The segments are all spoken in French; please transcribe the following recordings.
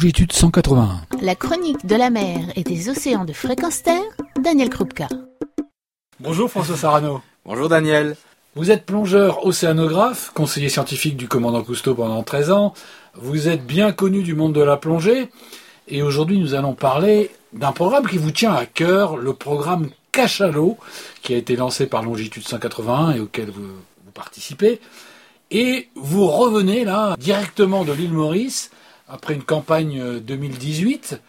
longitude 181. La chronique de la mer et des océans de fréquence terre, Daniel Krupka. Bonjour François Sarano. Bonjour Daniel. Vous êtes plongeur océanographe, conseiller scientifique du commandant Cousteau pendant 13 ans. Vous êtes bien connu du monde de la plongée. Et aujourd'hui, nous allons parler d'un programme qui vous tient à cœur, le programme Cachalot, qui a été lancé par Longitude 181 et auquel vous, vous participez. Et vous revenez là, directement de l'île Maurice, après une campagne 2018.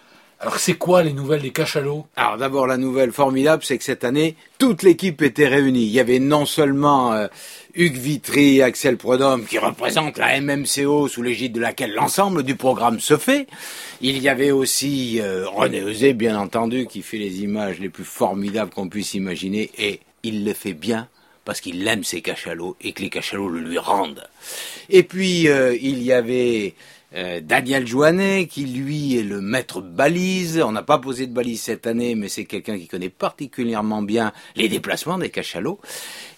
Alors c'est quoi les nouvelles des cachalots? Alors d'abord la nouvelle formidable, c'est que cette année, toute l'équipe était réunie. Il y avait non seulement euh, Hugues Vitry et Axel Prodhomme qui représentent la MMCO sous l'égide de laquelle l'ensemble du programme se fait. Il y avait aussi euh, René Eusé, bien entendu, qui fait les images les plus formidables qu'on puisse imaginer et il le fait bien parce qu'il aime ses cachalots et que les cachalots le lui rendent. Et puis euh, il y avait euh, Daniel Joannet, qui lui est le maître balise. On n'a pas posé de balise cette année, mais c'est quelqu'un qui connaît particulièrement bien les déplacements des cachalots.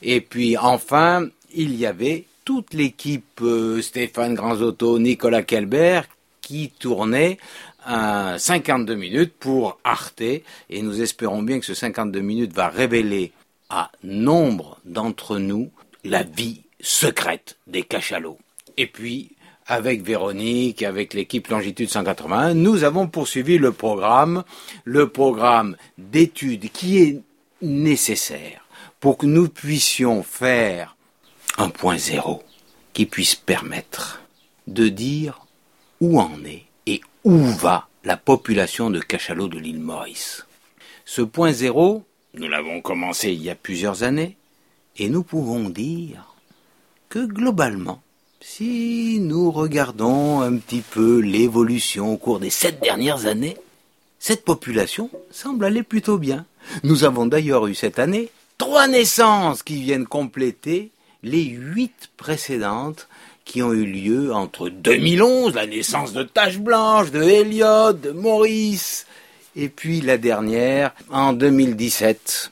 Et puis enfin, il y avait toute l'équipe euh, Stéphane Granzotto, Nicolas Kelbert, qui tournait à 52 minutes pour Arte. Et nous espérons bien que ce 52 minutes va révéler à nombre d'entre nous la vie secrète des cachalots. Et puis, avec Véronique, avec l'équipe Longitude 181, nous avons poursuivi le programme, le programme d'études qui est nécessaire pour que nous puissions faire un point zéro qui puisse permettre de dire où en est et où va la population de cachalots de l'île Maurice. Ce point zéro, nous l'avons commencé il y a plusieurs années, et nous pouvons dire que globalement, si nous regardons un petit peu l'évolution au cours des sept dernières années, cette population semble aller plutôt bien. Nous avons d'ailleurs eu cette année trois naissances qui viennent compléter les huit précédentes qui ont eu lieu entre 2011, la naissance de Tache Blanche, de Elliot, de Maurice, et puis la dernière en 2017,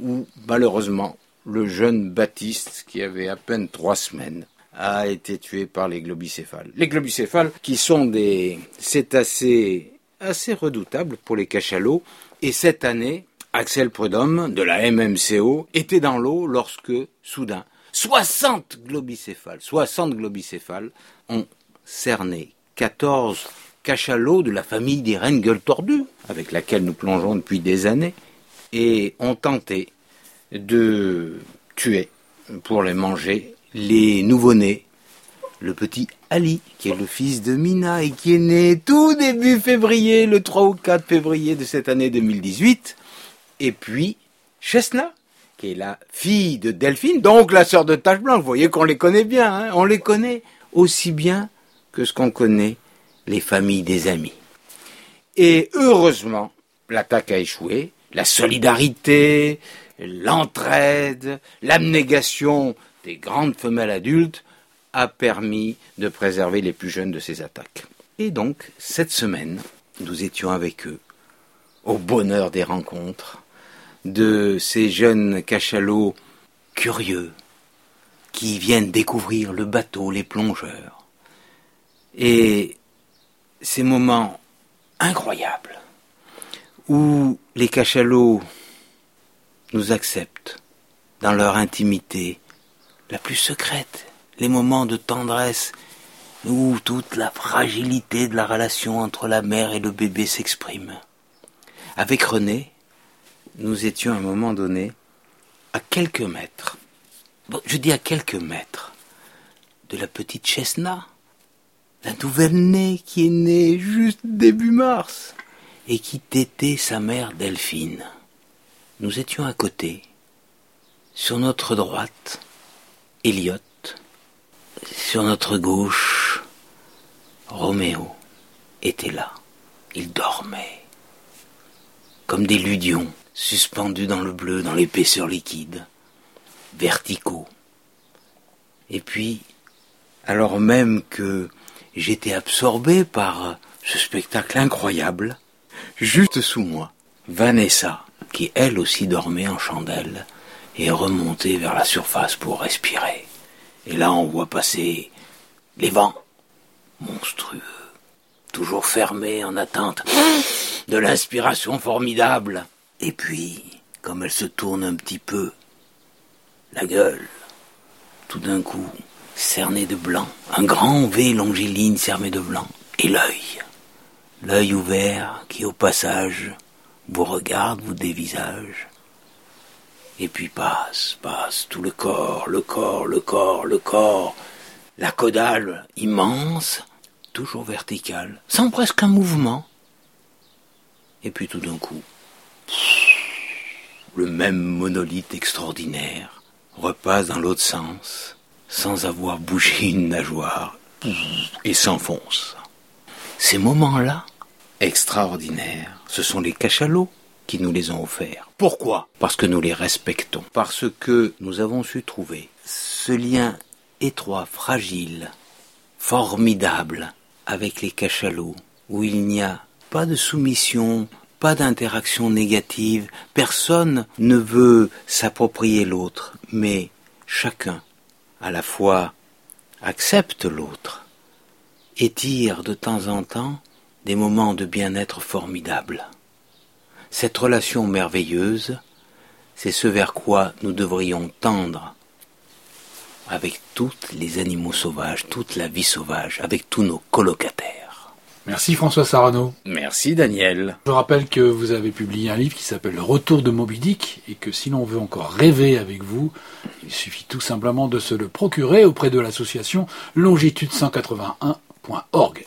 où malheureusement le jeune Baptiste, qui avait à peine trois semaines, a été tué par les globicéphales. Les globicéphales qui sont des cétacés assez redoutables pour les cachalots et cette année, Axel Prudhomme de la MMCO était dans l'eau lorsque soudain 60 globicéphales, 60 globicéphales ont cerné 14 cachalots de la famille des reines gueules tordues, avec laquelle nous plongeons depuis des années, et ont tenté de tuer pour les manger les nouveau-nés, le petit Ali, qui est le fils de Mina et qui est né tout début février, le 3 ou 4 février de cette année 2018, et puis Chesna, qui est la fille de Delphine, donc la sœur de Tache Blanche. Vous voyez qu'on les connaît bien, hein on les connaît aussi bien que ce qu'on connaît les familles des amis. Et heureusement, l'attaque a échoué, la solidarité, l'entraide, l'abnégation des grandes femelles adultes a permis de préserver les plus jeunes de ces attaques. Et donc, cette semaine, nous étions avec eux, au bonheur des rencontres, de ces jeunes cachalots curieux, qui viennent découvrir le bateau, les plongeurs. Et ces moments incroyables, où les cachalots nous acceptent dans leur intimité, la plus secrète, les moments de tendresse où toute la fragilité de la relation entre la mère et le bébé s'exprime. Avec René, nous étions à un moment donné à quelques mètres, je dis à quelques mètres, de la petite Chesna, la nouvelle-née qui est née juste début mars et qui tétait sa mère Delphine. Nous étions à côté, sur notre droite, Elliot. Sur notre gauche, Roméo était là. Il dormait. Comme des ludions, suspendus dans le bleu, dans l'épaisseur liquide, verticaux. Et puis, alors même que j'étais absorbé par ce spectacle incroyable, juste sous moi, Vanessa, qui elle aussi dormait en chandelle, et remonter vers la surface pour respirer. Et là, on voit passer les vents monstrueux, toujours fermée en attente de l'inspiration formidable. Et puis, comme elle se tourne un petit peu, la gueule, tout d'un coup, cernée de blanc, un grand V longiligne cerné de blanc, et l'œil, l'œil ouvert qui au passage vous regarde, vous dévisage, et puis passe, passe tout le corps, le corps, le corps, le corps, la caudale immense, toujours verticale, sans presque un mouvement. Et puis tout d'un coup, le même monolithe extraordinaire repasse dans l'autre sens, sans avoir bougé une nageoire, et s'enfonce. Ces moments-là, extraordinaires, ce sont les cachalots qui nous les ont offerts. Pourquoi? Parce que nous les respectons, parce que nous avons su trouver ce lien étroit, fragile, formidable avec les cachalots, où il n'y a pas de soumission, pas d'interaction négative, personne ne veut s'approprier l'autre, mais chacun, à la fois, accepte l'autre et tire de temps en temps des moments de bien-être formidables. Cette relation merveilleuse, c'est ce vers quoi nous devrions tendre avec tous les animaux sauvages, toute la vie sauvage, avec tous nos colocataires. Merci François Sarano. Merci Daniel. Je rappelle que vous avez publié un livre qui s'appelle Le Retour de Moby Dick et que si l'on veut encore rêver avec vous, il suffit tout simplement de se le procurer auprès de l'association longitude181.org.